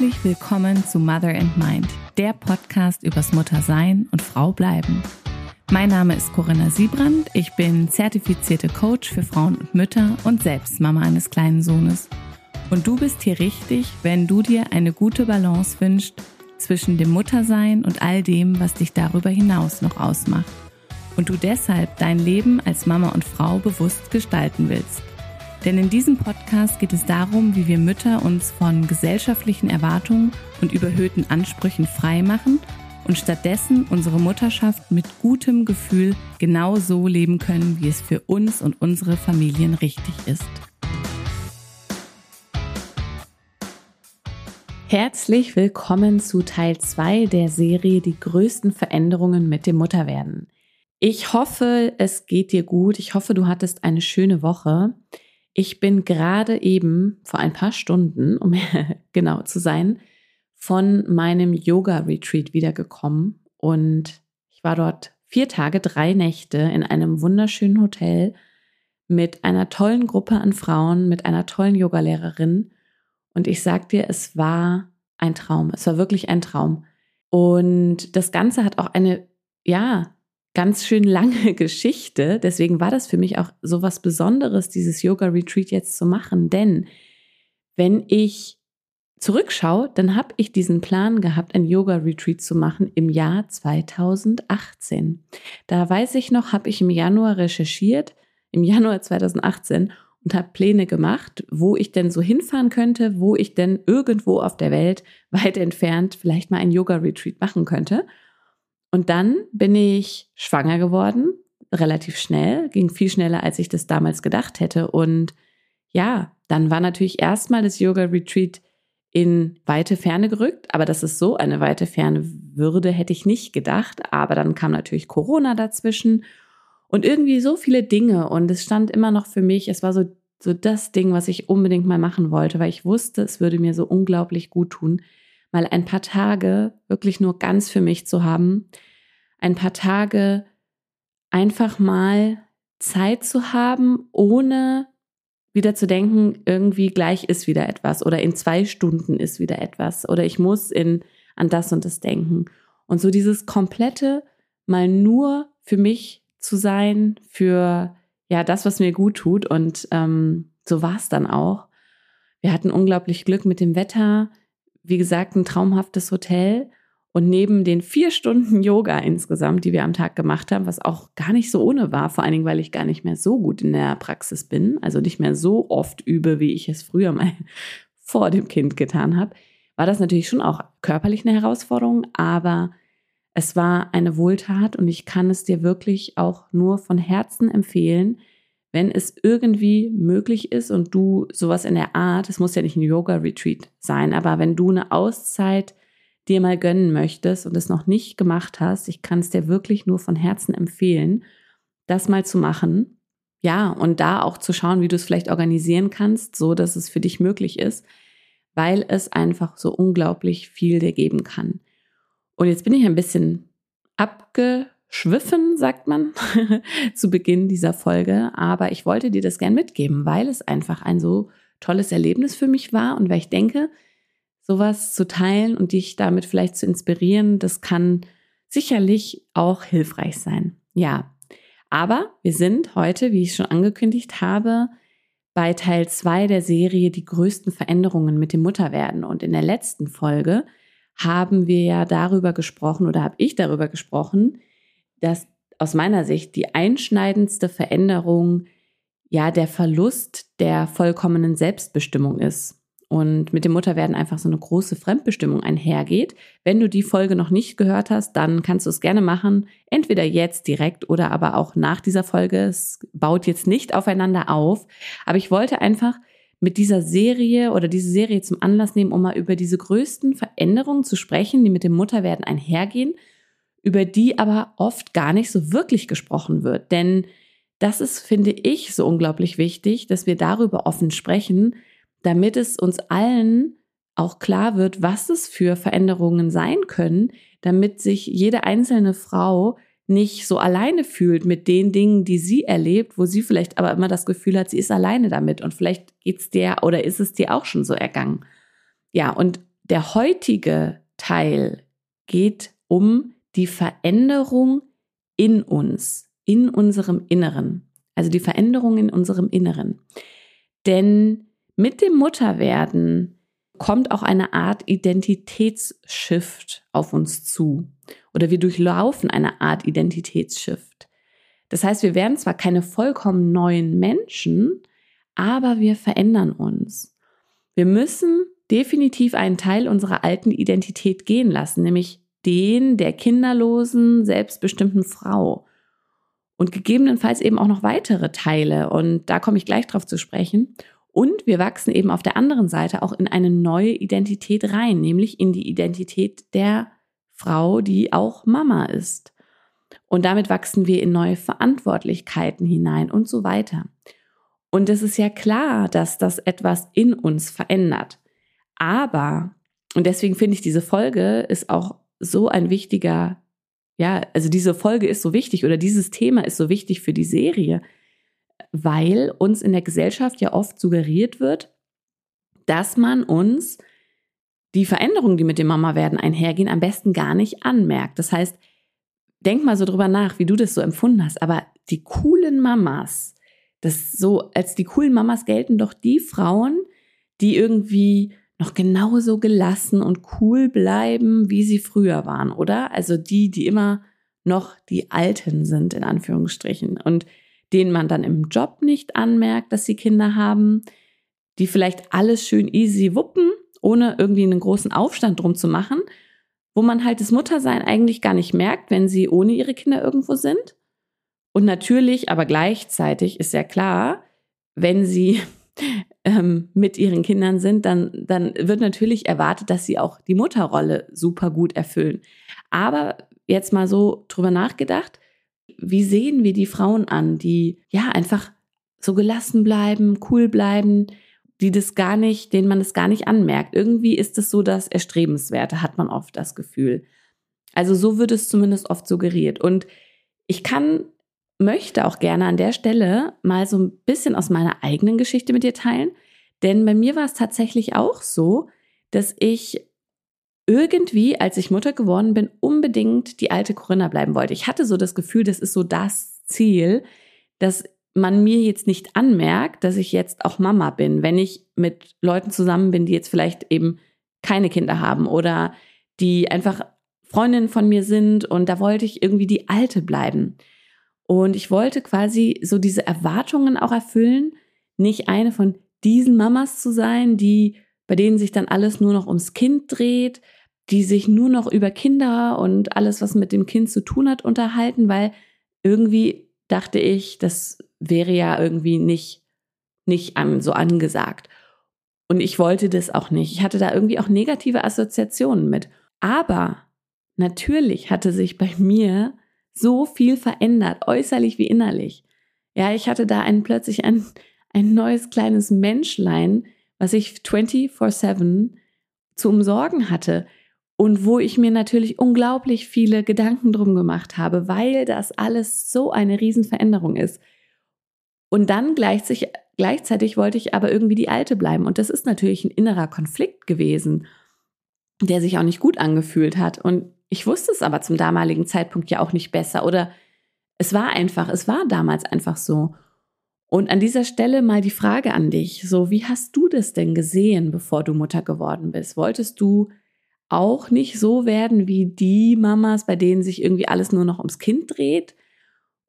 Herzlich willkommen zu Mother and Mind, der Podcast übers Muttersein und Frau bleiben. Mein Name ist Corinna Siebrand, ich bin zertifizierte Coach für Frauen und Mütter und selbst Mama eines kleinen Sohnes. Und du bist hier richtig, wenn du dir eine gute Balance wünschst zwischen dem Muttersein und all dem, was dich darüber hinaus noch ausmacht. Und du deshalb dein Leben als Mama und Frau bewusst gestalten willst. Denn in diesem Podcast geht es darum, wie wir Mütter uns von gesellschaftlichen Erwartungen und überhöhten Ansprüchen frei machen und stattdessen unsere Mutterschaft mit gutem Gefühl genau so leben können, wie es für uns und unsere Familien richtig ist. Herzlich willkommen zu Teil 2 der Serie Die größten Veränderungen mit dem Mutterwerden. Ich hoffe, es geht dir gut. Ich hoffe, du hattest eine schöne Woche. Ich bin gerade eben vor ein paar Stunden, um genau zu sein, von meinem Yoga-Retreat wiedergekommen und ich war dort vier Tage, drei Nächte in einem wunderschönen Hotel mit einer tollen Gruppe an Frauen, mit einer tollen Yogalehrerin und ich sag dir, es war ein Traum. Es war wirklich ein Traum. Und das Ganze hat auch eine, ja, ganz schön lange Geschichte. Deswegen war das für mich auch so was Besonderes, dieses Yoga-Retreat jetzt zu machen. Denn wenn ich zurückschaue, dann habe ich diesen Plan gehabt, ein Yoga-Retreat zu machen im Jahr 2018. Da weiß ich noch, habe ich im Januar recherchiert, im Januar 2018 und habe Pläne gemacht, wo ich denn so hinfahren könnte, wo ich denn irgendwo auf der Welt weit entfernt vielleicht mal ein Yoga-Retreat machen könnte. Und dann bin ich schwanger geworden, relativ schnell, ging viel schneller, als ich das damals gedacht hätte. Und ja, dann war natürlich erstmal das Yoga-Retreat in weite Ferne gerückt, aber dass es so eine weite Ferne würde, hätte ich nicht gedacht. Aber dann kam natürlich Corona dazwischen und irgendwie so viele Dinge und es stand immer noch für mich, es war so, so das Ding, was ich unbedingt mal machen wollte, weil ich wusste, es würde mir so unglaublich gut tun mal ein paar Tage wirklich nur ganz für mich zu haben, ein paar Tage einfach mal Zeit zu haben, ohne wieder zu denken, irgendwie gleich ist wieder etwas oder in zwei Stunden ist wieder etwas oder ich muss in, an das und das denken. Und so dieses komplette mal nur für mich zu sein, für ja das, was mir gut tut. Und ähm, so war es dann auch. Wir hatten unglaublich Glück mit dem Wetter wie gesagt, ein traumhaftes Hotel. Und neben den vier Stunden Yoga insgesamt, die wir am Tag gemacht haben, was auch gar nicht so ohne war, vor allen Dingen, weil ich gar nicht mehr so gut in der Praxis bin, also nicht mehr so oft übe, wie ich es früher mal vor dem Kind getan habe, war das natürlich schon auch körperlich eine Herausforderung, aber es war eine Wohltat und ich kann es dir wirklich auch nur von Herzen empfehlen, wenn es irgendwie möglich ist und du sowas in der Art, es muss ja nicht ein Yoga-Retreat sein, aber wenn du eine Auszeit dir mal gönnen möchtest und es noch nicht gemacht hast, ich kann es dir wirklich nur von Herzen empfehlen, das mal zu machen. Ja, und da auch zu schauen, wie du es vielleicht organisieren kannst, so dass es für dich möglich ist, weil es einfach so unglaublich viel dir geben kann. Und jetzt bin ich ein bisschen abge schwiffen, sagt man, zu Beginn dieser Folge. Aber ich wollte dir das gern mitgeben, weil es einfach ein so tolles Erlebnis für mich war und weil ich denke, sowas zu teilen und dich damit vielleicht zu inspirieren, das kann sicherlich auch hilfreich sein. Ja, aber wir sind heute, wie ich schon angekündigt habe, bei Teil 2 der Serie Die größten Veränderungen mit dem Mutterwerden. Und in der letzten Folge haben wir ja darüber gesprochen oder habe ich darüber gesprochen, dass aus meiner Sicht die einschneidendste Veränderung ja der Verlust der vollkommenen Selbstbestimmung ist und mit dem Mutterwerden einfach so eine große Fremdbestimmung einhergeht. Wenn du die Folge noch nicht gehört hast, dann kannst du es gerne machen, entweder jetzt direkt oder aber auch nach dieser Folge. Es baut jetzt nicht aufeinander auf, aber ich wollte einfach mit dieser Serie oder diese Serie zum Anlass nehmen, um mal über diese größten Veränderungen zu sprechen, die mit dem Mutterwerden einhergehen über die aber oft gar nicht so wirklich gesprochen wird. Denn das ist, finde ich, so unglaublich wichtig, dass wir darüber offen sprechen, damit es uns allen auch klar wird, was es für Veränderungen sein können, damit sich jede einzelne Frau nicht so alleine fühlt mit den Dingen, die sie erlebt, wo sie vielleicht aber immer das Gefühl hat, sie ist alleine damit und vielleicht geht's dir oder ist es dir auch schon so ergangen. Ja, und Der heutige Teil geht um die Veränderung in uns, in unserem Inneren. Also die Veränderung in unserem Inneren. Denn mit dem Mutterwerden kommt auch eine Art Identitätsshift auf uns zu. Oder wir durchlaufen eine Art Identitätsshift. Das heißt, wir werden zwar keine vollkommen neuen Menschen, aber wir verändern uns. Wir müssen definitiv einen Teil unserer alten Identität gehen lassen, nämlich den der kinderlosen, selbstbestimmten Frau. Und gegebenenfalls eben auch noch weitere Teile. Und da komme ich gleich drauf zu sprechen. Und wir wachsen eben auf der anderen Seite auch in eine neue Identität rein, nämlich in die Identität der Frau, die auch Mama ist. Und damit wachsen wir in neue Verantwortlichkeiten hinein und so weiter. Und es ist ja klar, dass das etwas in uns verändert. Aber, und deswegen finde ich, diese Folge ist auch so ein wichtiger, ja, also diese Folge ist so wichtig oder dieses Thema ist so wichtig für die Serie, weil uns in der Gesellschaft ja oft suggeriert wird, dass man uns die Veränderungen, die mit dem Mama werden einhergehen, am besten gar nicht anmerkt. Das heißt, denk mal so drüber nach, wie du das so empfunden hast. Aber die coolen Mamas, das so, als die coolen Mamas gelten doch die Frauen, die irgendwie noch genauso gelassen und cool bleiben, wie sie früher waren, oder? Also die, die immer noch die Alten sind, in Anführungsstrichen. Und denen man dann im Job nicht anmerkt, dass sie Kinder haben, die vielleicht alles schön easy wuppen, ohne irgendwie einen großen Aufstand drum zu machen, wo man halt das Muttersein eigentlich gar nicht merkt, wenn sie ohne ihre Kinder irgendwo sind. Und natürlich, aber gleichzeitig ist ja klar, wenn sie ähm, mit ihren Kindern sind, dann, dann wird natürlich erwartet, dass sie auch die Mutterrolle super gut erfüllen. Aber jetzt mal so drüber nachgedacht, wie sehen wir die Frauen an, die ja einfach so gelassen bleiben, cool bleiben, die das gar nicht, denen man das gar nicht anmerkt. Irgendwie ist es so das Erstrebenswerte, hat man oft das Gefühl. Also so wird es zumindest oft suggeriert. Und ich kann, möchte auch gerne an der Stelle mal so ein bisschen aus meiner eigenen Geschichte mit dir teilen. Denn bei mir war es tatsächlich auch so, dass ich irgendwie, als ich Mutter geworden bin, unbedingt die alte Corinna bleiben wollte. Ich hatte so das Gefühl, das ist so das Ziel, dass man mir jetzt nicht anmerkt, dass ich jetzt auch Mama bin, wenn ich mit Leuten zusammen bin, die jetzt vielleicht eben keine Kinder haben oder die einfach Freundinnen von mir sind und da wollte ich irgendwie die Alte bleiben. Und ich wollte quasi so diese Erwartungen auch erfüllen, nicht eine von diesen Mamas zu sein, die bei denen sich dann alles nur noch ums Kind dreht, die sich nur noch über Kinder und alles, was mit dem Kind zu tun hat, unterhalten, weil irgendwie dachte ich, das wäre ja irgendwie nicht, nicht an, so angesagt. Und ich wollte das auch nicht. Ich hatte da irgendwie auch negative Assoziationen mit. Aber natürlich hatte sich bei mir so viel verändert, äußerlich wie innerlich. Ja, ich hatte da ein, plötzlich ein, ein neues kleines Menschlein, was ich 24-7 zu umsorgen hatte und wo ich mir natürlich unglaublich viele Gedanken drum gemacht habe, weil das alles so eine Riesenveränderung ist. Und dann gleichzeitig, gleichzeitig wollte ich aber irgendwie die Alte bleiben. Und das ist natürlich ein innerer Konflikt gewesen, der sich auch nicht gut angefühlt hat. Und ich wusste es aber zum damaligen Zeitpunkt ja auch nicht besser. Oder es war einfach, es war damals einfach so. Und an dieser Stelle mal die Frage an dich, so wie hast du das denn gesehen, bevor du Mutter geworden bist? Wolltest du auch nicht so werden wie die Mamas, bei denen sich irgendwie alles nur noch ums Kind dreht?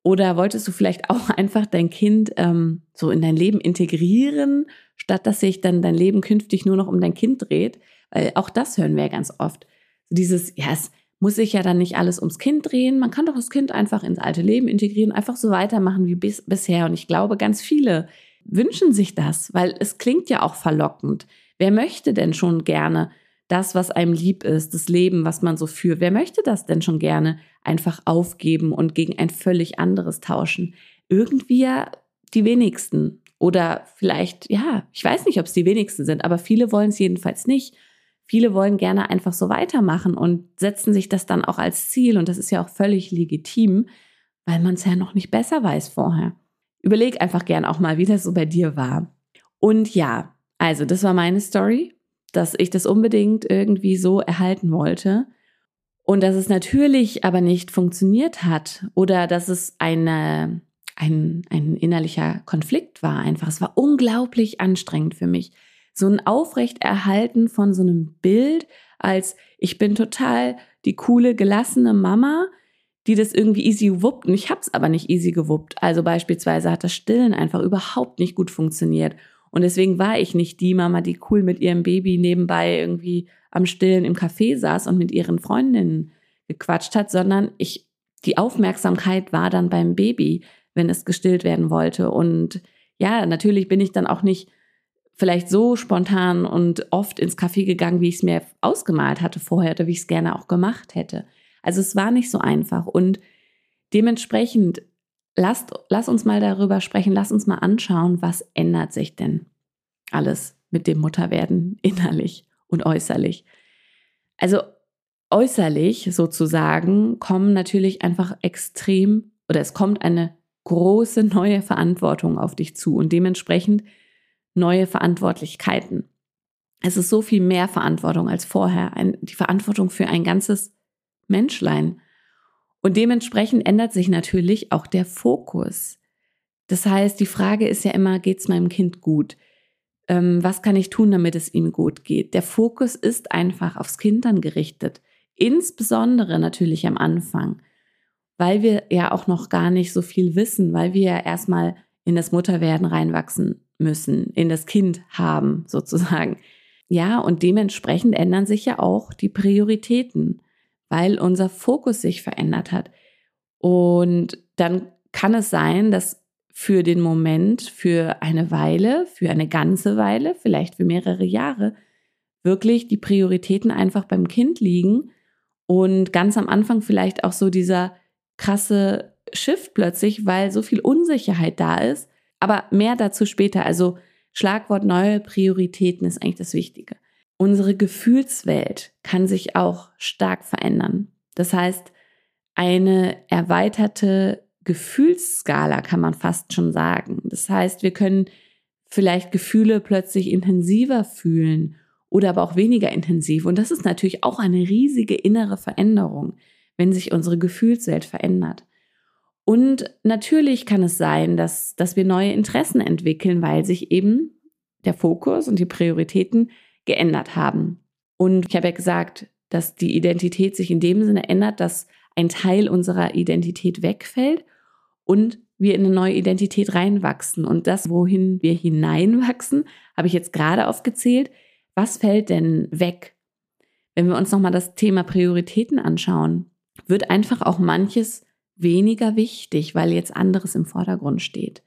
Oder wolltest du vielleicht auch einfach dein Kind ähm, so in dein Leben integrieren, statt dass sich dann dein Leben künftig nur noch um dein Kind dreht? Weil auch das hören wir ja ganz oft. Dieses, ja, es muss sich ja dann nicht alles ums Kind drehen. Man kann doch das Kind einfach ins alte Leben integrieren, einfach so weitermachen wie bis, bisher. Und ich glaube, ganz viele wünschen sich das, weil es klingt ja auch verlockend. Wer möchte denn schon gerne das, was einem lieb ist, das Leben, was man so führt. Wer möchte das denn schon gerne einfach aufgeben und gegen ein völlig anderes tauschen? Irgendwie ja die wenigsten. Oder vielleicht, ja, ich weiß nicht, ob es die wenigsten sind, aber viele wollen es jedenfalls nicht. Viele wollen gerne einfach so weitermachen und setzen sich das dann auch als Ziel. Und das ist ja auch völlig legitim, weil man es ja noch nicht besser weiß vorher. Überleg einfach gern auch mal, wie das so bei dir war. Und ja, also das war meine Story dass ich das unbedingt irgendwie so erhalten wollte. Und dass es natürlich aber nicht funktioniert hat oder dass es eine, ein, ein innerlicher Konflikt war einfach. Es war unglaublich anstrengend für mich. So ein Aufrechterhalten von so einem Bild als ich bin total die coole, gelassene Mama, die das irgendwie easy wuppt. Und ich habe es aber nicht easy gewuppt. Also beispielsweise hat das Stillen einfach überhaupt nicht gut funktioniert. Und deswegen war ich nicht die Mama, die cool mit ihrem Baby nebenbei irgendwie am Stillen im Café saß und mit ihren Freundinnen gequatscht hat, sondern ich, die Aufmerksamkeit war dann beim Baby, wenn es gestillt werden wollte. Und ja, natürlich bin ich dann auch nicht vielleicht so spontan und oft ins Café gegangen, wie ich es mir ausgemalt hatte vorher oder wie ich es gerne auch gemacht hätte. Also es war nicht so einfach. Und dementsprechend lasst, lass uns mal darüber sprechen, lass uns mal anschauen, was ändert sich denn alles mit dem Mutterwerden innerlich und äußerlich. Also äußerlich sozusagen kommen natürlich einfach extrem oder es kommt eine große neue Verantwortung auf dich zu und dementsprechend neue Verantwortlichkeiten. Es ist so viel mehr Verantwortung als vorher, ein, die Verantwortung für ein ganzes Menschlein. Und dementsprechend ändert sich natürlich auch der Fokus. Das heißt, die Frage ist ja immer, geht es meinem Kind gut? Ähm, was kann ich tun, damit es ihm gut geht? Der Fokus ist einfach aufs Kind dann gerichtet. Insbesondere natürlich am Anfang, weil wir ja auch noch gar nicht so viel wissen, weil wir ja erstmal in das Mutterwerden reinwachsen müssen, in das Kind haben sozusagen. Ja, und dementsprechend ändern sich ja auch die Prioritäten weil unser Fokus sich verändert hat. Und dann kann es sein, dass für den Moment, für eine Weile, für eine ganze Weile, vielleicht für mehrere Jahre, wirklich die Prioritäten einfach beim Kind liegen und ganz am Anfang vielleicht auch so dieser krasse Shift plötzlich, weil so viel Unsicherheit da ist. Aber mehr dazu später. Also Schlagwort neue Prioritäten ist eigentlich das Wichtige. Unsere Gefühlswelt kann sich auch stark verändern. Das heißt, eine erweiterte Gefühlsskala kann man fast schon sagen. Das heißt, wir können vielleicht Gefühle plötzlich intensiver fühlen oder aber auch weniger intensiv. Und das ist natürlich auch eine riesige innere Veränderung, wenn sich unsere Gefühlswelt verändert. Und natürlich kann es sein, dass, dass wir neue Interessen entwickeln, weil sich eben der Fokus und die Prioritäten geändert haben. Und ich habe ja gesagt, dass die Identität sich in dem Sinne ändert, dass ein Teil unserer Identität wegfällt und wir in eine neue Identität reinwachsen. Und das, wohin wir hineinwachsen, habe ich jetzt gerade aufgezählt. Was fällt denn weg? Wenn wir uns nochmal das Thema Prioritäten anschauen, wird einfach auch manches weniger wichtig, weil jetzt anderes im Vordergrund steht.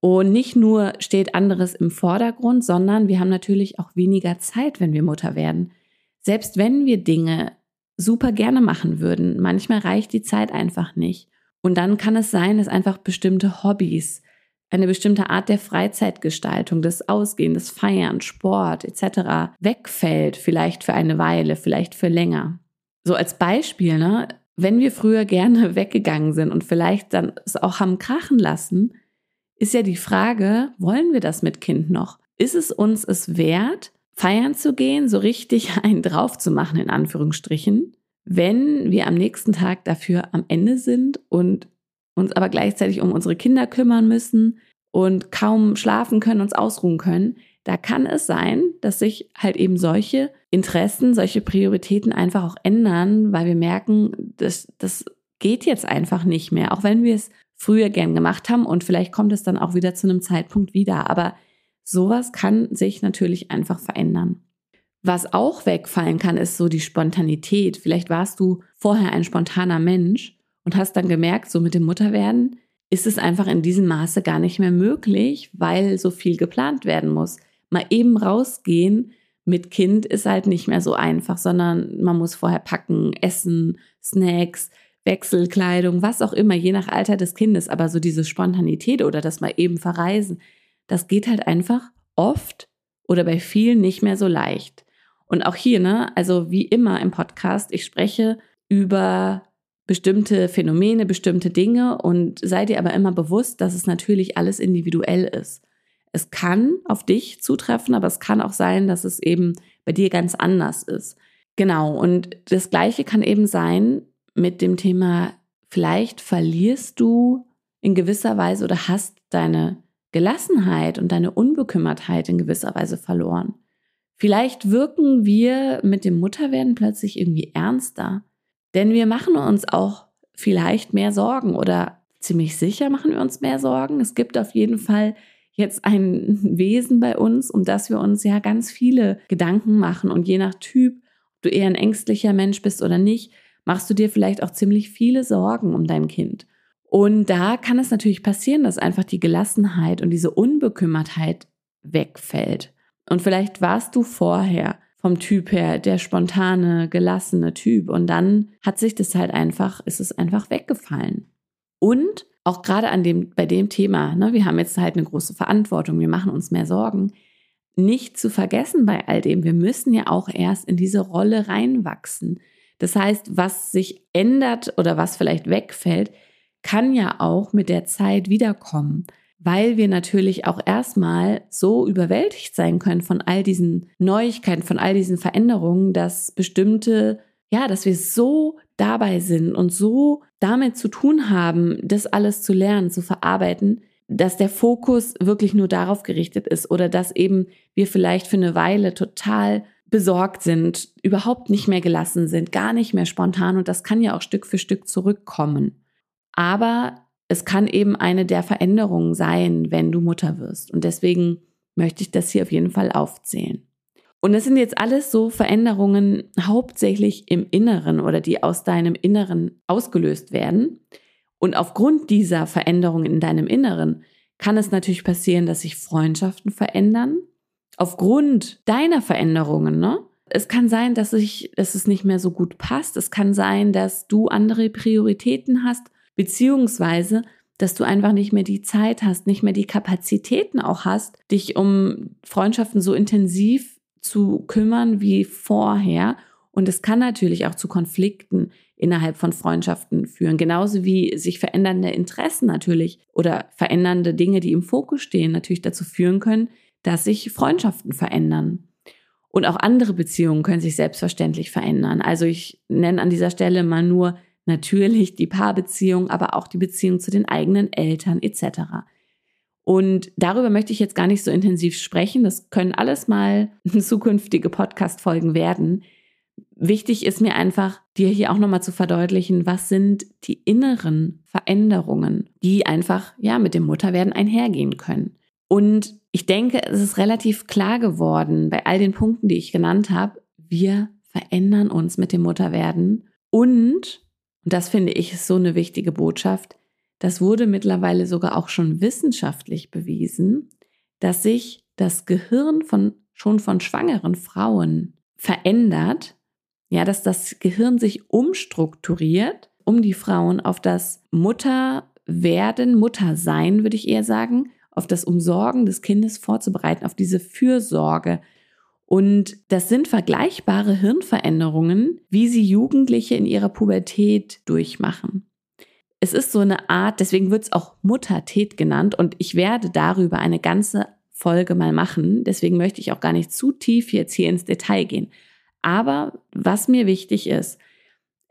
Und nicht nur steht anderes im Vordergrund, sondern wir haben natürlich auch weniger Zeit, wenn wir Mutter werden. Selbst wenn wir Dinge super gerne machen würden, manchmal reicht die Zeit einfach nicht. Und dann kann es sein, dass einfach bestimmte Hobbys, eine bestimmte Art der Freizeitgestaltung, das Ausgehen, das Feiern, Sport etc. wegfällt, vielleicht für eine Weile, vielleicht für länger. So als Beispiel, ne, wenn wir früher gerne weggegangen sind und vielleicht dann es auch haben krachen lassen, ist ja die Frage, wollen wir das mit Kind noch? Ist es uns es wert, feiern zu gehen, so richtig einen drauf zu machen, in Anführungsstrichen, wenn wir am nächsten Tag dafür am Ende sind und uns aber gleichzeitig um unsere Kinder kümmern müssen und kaum schlafen können, uns ausruhen können, da kann es sein, dass sich halt eben solche Interessen, solche Prioritäten einfach auch ändern, weil wir merken, das, das geht jetzt einfach nicht mehr, auch wenn wir es früher gern gemacht haben und vielleicht kommt es dann auch wieder zu einem Zeitpunkt wieder. Aber sowas kann sich natürlich einfach verändern. Was auch wegfallen kann, ist so die Spontanität. Vielleicht warst du vorher ein spontaner Mensch und hast dann gemerkt, so mit dem Mutterwerden ist es einfach in diesem Maße gar nicht mehr möglich, weil so viel geplant werden muss. Mal eben rausgehen mit Kind ist halt nicht mehr so einfach, sondern man muss vorher packen, essen, Snacks, Wechselkleidung, was auch immer, je nach Alter des Kindes. Aber so diese Spontanität oder das mal eben verreisen, das geht halt einfach oft oder bei vielen nicht mehr so leicht. Und auch hier, ne, also wie immer im Podcast, ich spreche über bestimmte Phänomene, bestimmte Dinge und seid ihr aber immer bewusst, dass es natürlich alles individuell ist. Es kann auf dich zutreffen, aber es kann auch sein, dass es eben bei dir ganz anders ist. Genau. Und das Gleiche kann eben sein mit dem Thema, vielleicht verlierst du in gewisser Weise oder hast deine Gelassenheit und deine Unbekümmertheit in gewisser Weise verloren. Vielleicht wirken wir mit dem Mutterwerden plötzlich irgendwie ernster, denn wir machen uns auch vielleicht mehr Sorgen oder ziemlich sicher machen wir uns mehr Sorgen. Es gibt auf jeden Fall jetzt ein Wesen bei uns, um das wir uns ja ganz viele Gedanken machen und je nach Typ, du eher ein ängstlicher Mensch bist oder nicht, machst du dir vielleicht auch ziemlich viele Sorgen um dein Kind. Und da kann es natürlich passieren, dass einfach die Gelassenheit und diese Unbekümmertheit wegfällt. Und vielleicht warst du vorher vom Typ her der spontane, gelassene Typ und dann hat sich das halt einfach, ist es einfach weggefallen. Und auch gerade an dem, bei dem Thema, ne, wir haben jetzt halt eine große Verantwortung, wir machen uns mehr Sorgen. Nicht zu vergessen bei all dem, wir müssen ja auch erst in diese Rolle reinwachsen. Das heißt, was sich ändert oder was vielleicht wegfällt, kann ja auch mit der Zeit wiederkommen weil wir natürlich auch erstmal so überwältigt sein können von all diesen Neuigkeiten, von all diesen Veränderungen, dass bestimmte, ja, dass wir so dabei sind und so damit zu tun haben, das alles zu lernen, zu verarbeiten, dass der Fokus wirklich nur darauf gerichtet ist oder dass eben wir vielleicht für eine Weile total besorgt sind, überhaupt nicht mehr gelassen sind, gar nicht mehr spontan und das kann ja auch Stück für Stück zurückkommen. Aber es kann eben eine der Veränderungen sein, wenn du Mutter wirst. Und deswegen möchte ich das hier auf jeden Fall aufzählen. Und das sind jetzt alles so Veränderungen hauptsächlich im Inneren oder die aus deinem Inneren ausgelöst werden. Und aufgrund dieser Veränderungen in deinem Inneren kann es natürlich passieren, dass sich Freundschaften verändern. Aufgrund deiner Veränderungen, ne? Es kann sein, dass, ich, dass es nicht mehr so gut passt. Es kann sein, dass du andere Prioritäten hast beziehungsweise dass du einfach nicht mehr die Zeit hast, nicht mehr die Kapazitäten auch hast, dich um Freundschaften so intensiv zu kümmern wie vorher. Und es kann natürlich auch zu Konflikten innerhalb von Freundschaften führen, genauso wie sich verändernde Interessen natürlich oder verändernde Dinge, die im Fokus stehen, natürlich dazu führen können, dass sich Freundschaften verändern. Und auch andere Beziehungen können sich selbstverständlich verändern. Also ich nenne an dieser Stelle mal nur Natürlich die Paarbeziehung, aber auch die Beziehung zu den eigenen Eltern etc. Und darüber möchte ich jetzt gar nicht so intensiv sprechen. Das können alles mal zukünftige Podcast-Folgen werden. Wichtig ist mir einfach, dir hier auch nochmal zu verdeutlichen, was sind die inneren Veränderungen, die einfach, ja, mit dem Mutterwerden einhergehen können. Und ich denke, es ist relativ klar geworden bei all den Punkten, die ich genannt habe. Wir verändern uns mit dem Mutterwerden und und das finde ich ist so eine wichtige Botschaft. Das wurde mittlerweile sogar auch schon wissenschaftlich bewiesen, dass sich das Gehirn von schon von schwangeren Frauen verändert, ja, dass das Gehirn sich umstrukturiert, um die Frauen auf das Mutterwerden, Muttersein, würde ich eher sagen, auf das Umsorgen des Kindes vorzubereiten, auf diese Fürsorge, und das sind vergleichbare Hirnveränderungen, wie sie Jugendliche in ihrer Pubertät durchmachen. Es ist so eine Art, deswegen wird es auch Muttertät genannt und ich werde darüber eine ganze Folge mal machen. Deswegen möchte ich auch gar nicht zu tief jetzt hier ins Detail gehen. Aber was mir wichtig ist,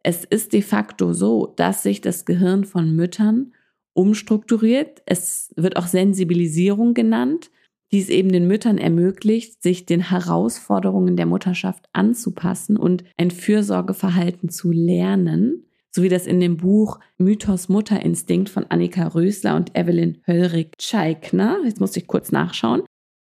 es ist de facto so, dass sich das Gehirn von Müttern umstrukturiert. Es wird auch Sensibilisierung genannt die es eben den Müttern ermöglicht, sich den Herausforderungen der Mutterschaft anzupassen und ein Fürsorgeverhalten zu lernen, so wie das in dem Buch Mythos Mutterinstinkt von Annika Rösler und Evelyn Höllrig-Scheikner, jetzt muss ich kurz nachschauen,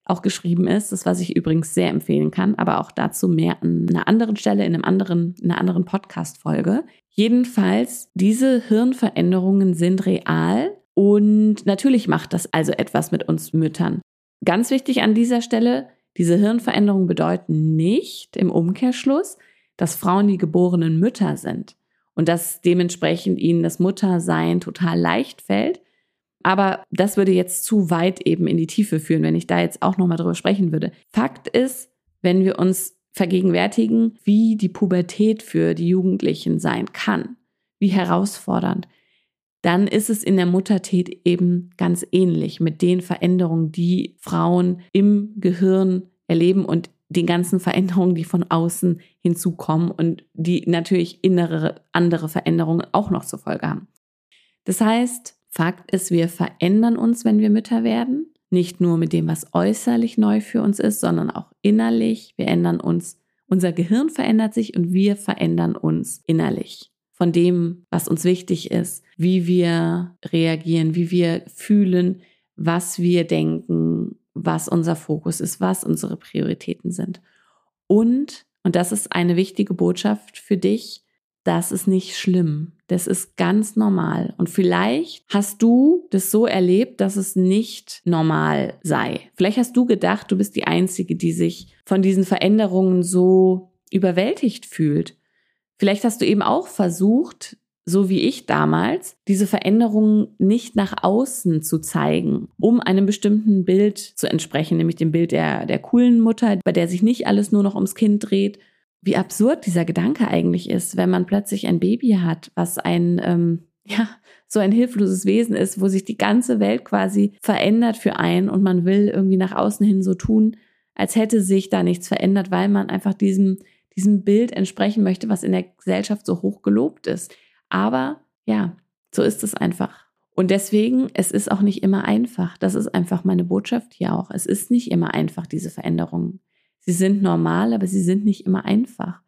auch geschrieben ist, das was ich übrigens sehr empfehlen kann, aber auch dazu mehr an einer anderen Stelle in einem anderen in einer anderen Podcast Folge. Jedenfalls diese Hirnveränderungen sind real und natürlich macht das also etwas mit uns Müttern. Ganz wichtig an dieser Stelle, diese Hirnveränderungen bedeuten nicht im Umkehrschluss, dass Frauen die geborenen Mütter sind und dass dementsprechend ihnen das Muttersein total leicht fällt. Aber das würde jetzt zu weit eben in die Tiefe führen, wenn ich da jetzt auch nochmal drüber sprechen würde. Fakt ist, wenn wir uns vergegenwärtigen, wie die Pubertät für die Jugendlichen sein kann, wie herausfordernd, dann ist es in der Muttertät eben ganz ähnlich mit den Veränderungen, die Frauen im Gehirn erleben und den ganzen Veränderungen, die von außen hinzukommen und die natürlich innere andere Veränderungen auch noch zur Folge haben. Das heißt, Fakt ist, wir verändern uns, wenn wir Mütter werden. Nicht nur mit dem, was äußerlich neu für uns ist, sondern auch innerlich. Wir ändern uns, unser Gehirn verändert sich und wir verändern uns innerlich von dem, was uns wichtig ist, wie wir reagieren, wie wir fühlen, was wir denken, was unser Fokus ist, was unsere Prioritäten sind. Und, und das ist eine wichtige Botschaft für dich, das ist nicht schlimm. Das ist ganz normal. Und vielleicht hast du das so erlebt, dass es nicht normal sei. Vielleicht hast du gedacht, du bist die Einzige, die sich von diesen Veränderungen so überwältigt fühlt. Vielleicht hast du eben auch versucht, so wie ich damals, diese Veränderungen nicht nach außen zu zeigen, um einem bestimmten Bild zu entsprechen, nämlich dem Bild der, der coolen Mutter, bei der sich nicht alles nur noch ums Kind dreht. Wie absurd dieser Gedanke eigentlich ist, wenn man plötzlich ein Baby hat, was ein, ähm, ja, so ein hilfloses Wesen ist, wo sich die ganze Welt quasi verändert für einen und man will irgendwie nach außen hin so tun, als hätte sich da nichts verändert, weil man einfach diesem, diesem Bild entsprechen möchte, was in der Gesellschaft so hoch gelobt ist. Aber ja, so ist es einfach. Und deswegen, es ist auch nicht immer einfach. Das ist einfach meine Botschaft hier auch. Es ist nicht immer einfach, diese Veränderungen. Sie sind normal, aber sie sind nicht immer einfach.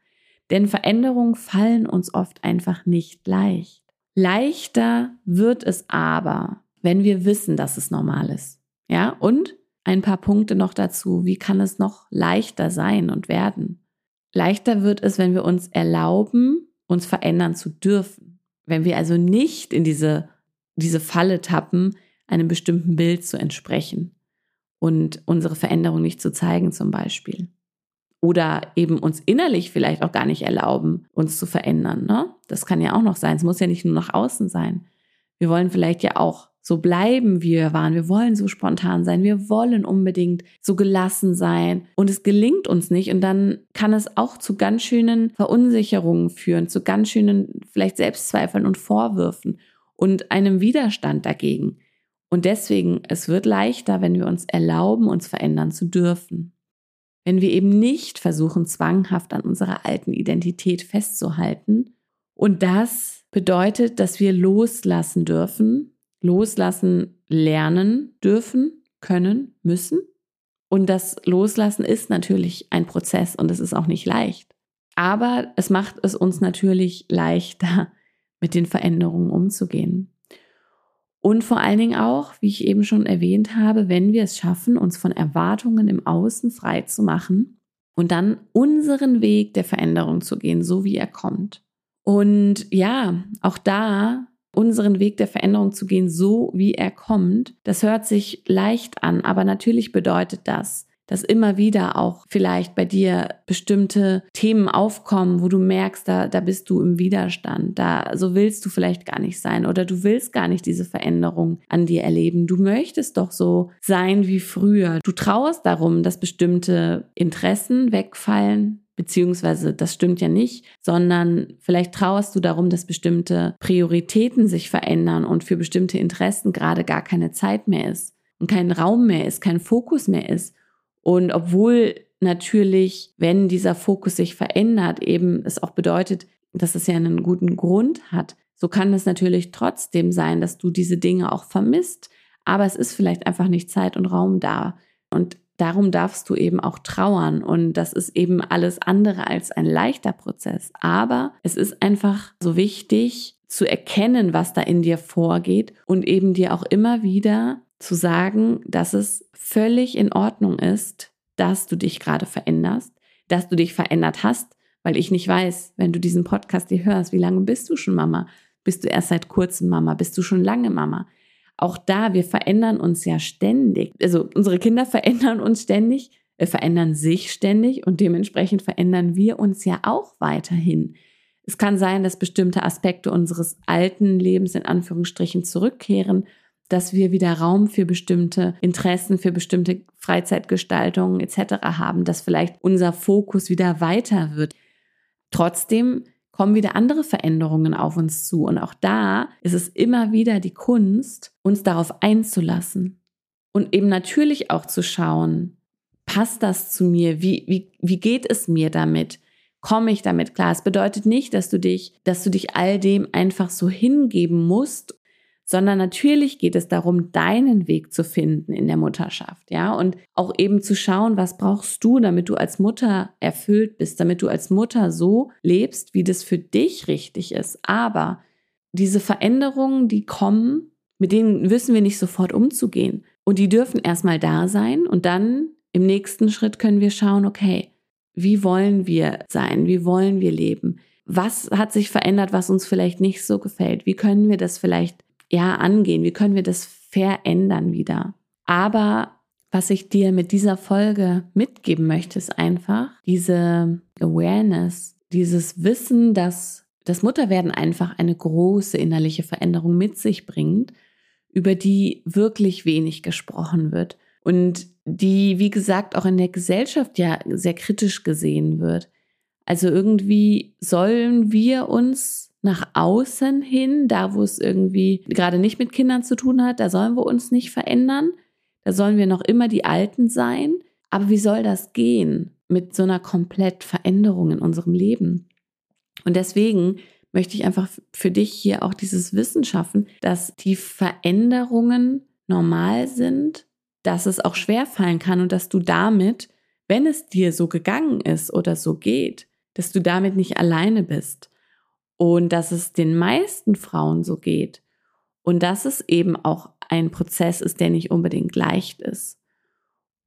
Denn Veränderungen fallen uns oft einfach nicht leicht. Leichter wird es aber, wenn wir wissen, dass es normal ist. Ja, und ein paar Punkte noch dazu. Wie kann es noch leichter sein und werden? Leichter wird es, wenn wir uns erlauben, uns verändern zu dürfen. Wenn wir also nicht in diese, diese Falle tappen, einem bestimmten Bild zu entsprechen und unsere Veränderung nicht zu zeigen zum Beispiel. Oder eben uns innerlich vielleicht auch gar nicht erlauben, uns zu verändern. Ne? Das kann ja auch noch sein. Es muss ja nicht nur nach außen sein. Wir wollen vielleicht ja auch so bleiben, wie wir waren. Wir wollen so spontan sein. Wir wollen unbedingt so gelassen sein. Und es gelingt uns nicht. Und dann kann es auch zu ganz schönen Verunsicherungen führen, zu ganz schönen vielleicht Selbstzweifeln und Vorwürfen und einem Widerstand dagegen. Und deswegen, es wird leichter, wenn wir uns erlauben, uns verändern zu dürfen. Wenn wir eben nicht versuchen, zwanghaft an unserer alten Identität festzuhalten. Und das bedeutet, dass wir loslassen dürfen, loslassen lernen dürfen, können, müssen. Und das Loslassen ist natürlich ein Prozess und es ist auch nicht leicht. Aber es macht es uns natürlich leichter, mit den Veränderungen umzugehen. Und vor allen Dingen auch, wie ich eben schon erwähnt habe, wenn wir es schaffen, uns von Erwartungen im Außen frei zu machen und dann unseren Weg der Veränderung zu gehen, so wie er kommt. Und ja, auch da unseren Weg der Veränderung zu gehen, so wie er kommt. Das hört sich leicht an, aber natürlich bedeutet das, dass immer wieder auch vielleicht bei dir bestimmte Themen aufkommen, wo du merkst, da, da bist du im Widerstand, da so willst du vielleicht gar nicht sein oder du willst gar nicht diese Veränderung an dir erleben. Du möchtest doch so sein wie früher. Du trauerst darum, dass bestimmte Interessen wegfallen, beziehungsweise das stimmt ja nicht, sondern vielleicht trauerst du darum, dass bestimmte Prioritäten sich verändern und für bestimmte Interessen gerade gar keine Zeit mehr ist und kein Raum mehr ist, kein Fokus mehr ist. Und obwohl natürlich, wenn dieser Fokus sich verändert, eben es auch bedeutet, dass es ja einen guten Grund hat, so kann es natürlich trotzdem sein, dass du diese Dinge auch vermisst, aber es ist vielleicht einfach nicht Zeit und Raum da. Und darum darfst du eben auch trauern. Und das ist eben alles andere als ein leichter Prozess. Aber es ist einfach so wichtig zu erkennen, was da in dir vorgeht und eben dir auch immer wieder zu sagen, dass es völlig in Ordnung ist, dass du dich gerade veränderst, dass du dich verändert hast, weil ich nicht weiß, wenn du diesen Podcast hier hörst, wie lange bist du schon Mama? Bist du erst seit kurzem Mama? Bist du schon lange Mama? auch da, wir verändern uns ja ständig. Also unsere Kinder verändern uns ständig, äh, verändern sich ständig und dementsprechend verändern wir uns ja auch weiterhin. Es kann sein, dass bestimmte Aspekte unseres alten Lebens in Anführungsstrichen zurückkehren, dass wir wieder Raum für bestimmte Interessen, für bestimmte Freizeitgestaltungen etc. haben, dass vielleicht unser Fokus wieder weiter wird. Trotzdem kommen wieder andere Veränderungen auf uns zu. Und auch da ist es immer wieder die Kunst, uns darauf einzulassen. Und eben natürlich auch zu schauen, passt das zu mir? Wie, wie, wie geht es mir damit? Komme ich damit klar? Es bedeutet nicht, dass du dich, dass du dich all dem einfach so hingeben musst sondern natürlich geht es darum, deinen Weg zu finden in der Mutterschaft, ja, und auch eben zu schauen, was brauchst du, damit du als Mutter erfüllt bist, damit du als Mutter so lebst, wie das für dich richtig ist. Aber diese Veränderungen, die kommen, mit denen wissen wir nicht sofort umzugehen. Und die dürfen erstmal da sein und dann im nächsten Schritt können wir schauen, okay, wie wollen wir sein? Wie wollen wir leben? Was hat sich verändert, was uns vielleicht nicht so gefällt? Wie können wir das vielleicht ja angehen? Wie können wir das verändern wieder? Aber was ich dir mit dieser Folge mitgeben möchte, ist einfach diese Awareness, dieses Wissen, dass das Mutterwerden einfach eine große innerliche Veränderung mit sich bringt, über die wirklich wenig gesprochen wird und die, wie gesagt, auch in der Gesellschaft ja sehr kritisch gesehen wird. Also irgendwie sollen wir uns nach außen hin, da wo es irgendwie gerade nicht mit Kindern zu tun hat, da sollen wir uns nicht verändern. Da sollen wir noch immer die Alten sein. Aber wie soll das gehen mit so einer komplett Veränderung in unserem Leben? Und deswegen möchte ich einfach für dich hier auch dieses Wissen schaffen, dass die Veränderungen normal sind, dass es auch schwer fallen kann und dass du damit, wenn es dir so gegangen ist oder so geht, dass du damit nicht alleine bist und dass es den meisten Frauen so geht und dass es eben auch ein Prozess ist, der nicht unbedingt leicht ist.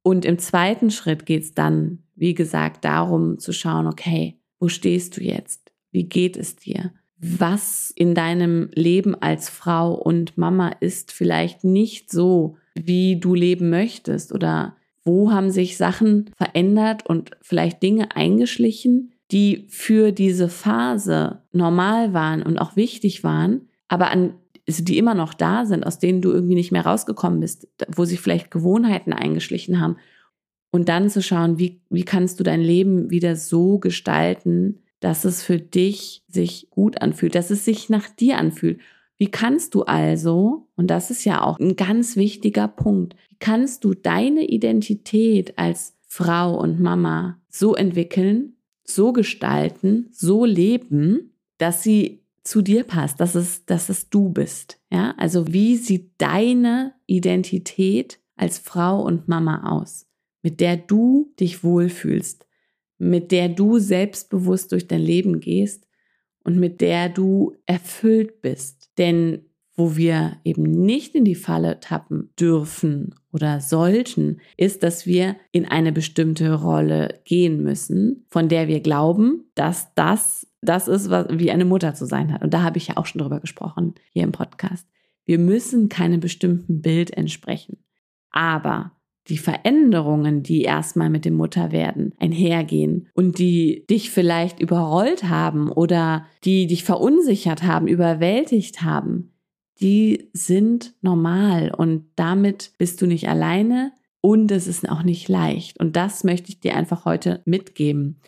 Und im zweiten Schritt geht es dann, wie gesagt, darum zu schauen, okay, wo stehst du jetzt? Wie geht es dir? Was in deinem Leben als Frau und Mama ist vielleicht nicht so, wie du leben möchtest? Oder wo haben sich Sachen verändert und vielleicht Dinge eingeschlichen, die für diese Phase normal waren und auch wichtig waren, aber an, also die immer noch da sind, aus denen du irgendwie nicht mehr rausgekommen bist, wo sich vielleicht Gewohnheiten eingeschlichen haben. Und dann zu schauen, wie, wie kannst du dein Leben wieder so gestalten, dass es für dich sich gut anfühlt, dass es sich nach dir anfühlt. Wie kannst du also, und das ist ja auch ein ganz wichtiger Punkt, wie kannst du deine Identität als Frau und Mama so entwickeln, so gestalten, so leben, dass sie zu dir passt, dass es, dass es du bist. Ja, also wie sieht deine Identität als Frau und Mama aus, mit der du dich wohlfühlst, mit der du selbstbewusst durch dein Leben gehst und mit der du erfüllt bist. Denn wo wir eben nicht in die Falle tappen dürfen oder sollten, ist, dass wir in eine bestimmte Rolle gehen müssen, von der wir glauben, dass das das ist, was, wie eine Mutter zu sein hat. Und da habe ich ja auch schon drüber gesprochen hier im Podcast. Wir müssen keinem bestimmten Bild entsprechen. Aber die Veränderungen, die erstmal mit dem Mutterwerden einhergehen und die dich vielleicht überrollt haben oder die dich verunsichert haben, überwältigt haben, die sind normal und damit bist du nicht alleine und es ist auch nicht leicht. Und das möchte ich dir einfach heute mitgeben.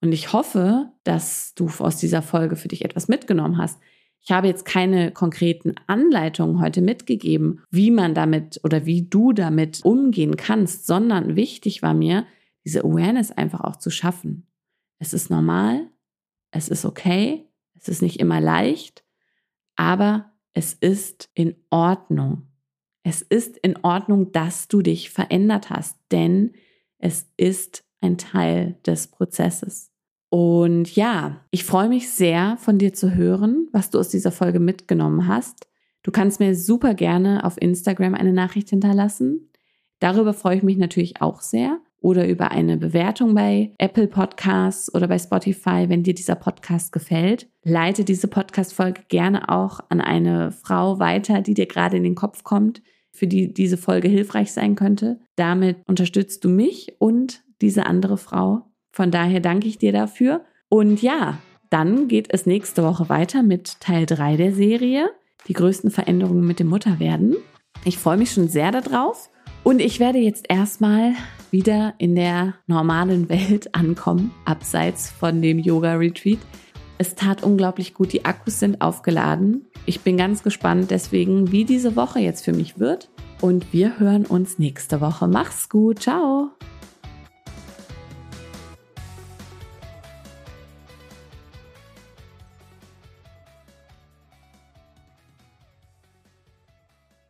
Und ich hoffe, dass du aus dieser Folge für dich etwas mitgenommen hast. Ich habe jetzt keine konkreten Anleitungen heute mitgegeben, wie man damit oder wie du damit umgehen kannst, sondern wichtig war mir, diese Awareness einfach auch zu schaffen. Es ist normal, es ist okay, es ist nicht immer leicht, aber es ist in Ordnung. Es ist in Ordnung, dass du dich verändert hast, denn es ist ein Teil des Prozesses. Und ja, ich freue mich sehr von dir zu hören, was du aus dieser Folge mitgenommen hast. Du kannst mir super gerne auf Instagram eine Nachricht hinterlassen. Darüber freue ich mich natürlich auch sehr oder über eine Bewertung bei Apple Podcasts oder bei Spotify, wenn dir dieser Podcast gefällt. Leite diese Podcast-Folge gerne auch an eine Frau weiter, die dir gerade in den Kopf kommt, für die diese Folge hilfreich sein könnte. Damit unterstützt du mich und diese andere Frau. Von daher danke ich dir dafür. Und ja, dann geht es nächste Woche weiter mit Teil 3 der Serie. Die größten Veränderungen mit dem Mutterwerden. Ich freue mich schon sehr darauf. Und ich werde jetzt erstmal wieder in der normalen Welt ankommen, abseits von dem Yoga-Retreat. Es tat unglaublich gut. Die Akkus sind aufgeladen. Ich bin ganz gespannt deswegen, wie diese Woche jetzt für mich wird. Und wir hören uns nächste Woche. Mach's gut. Ciao.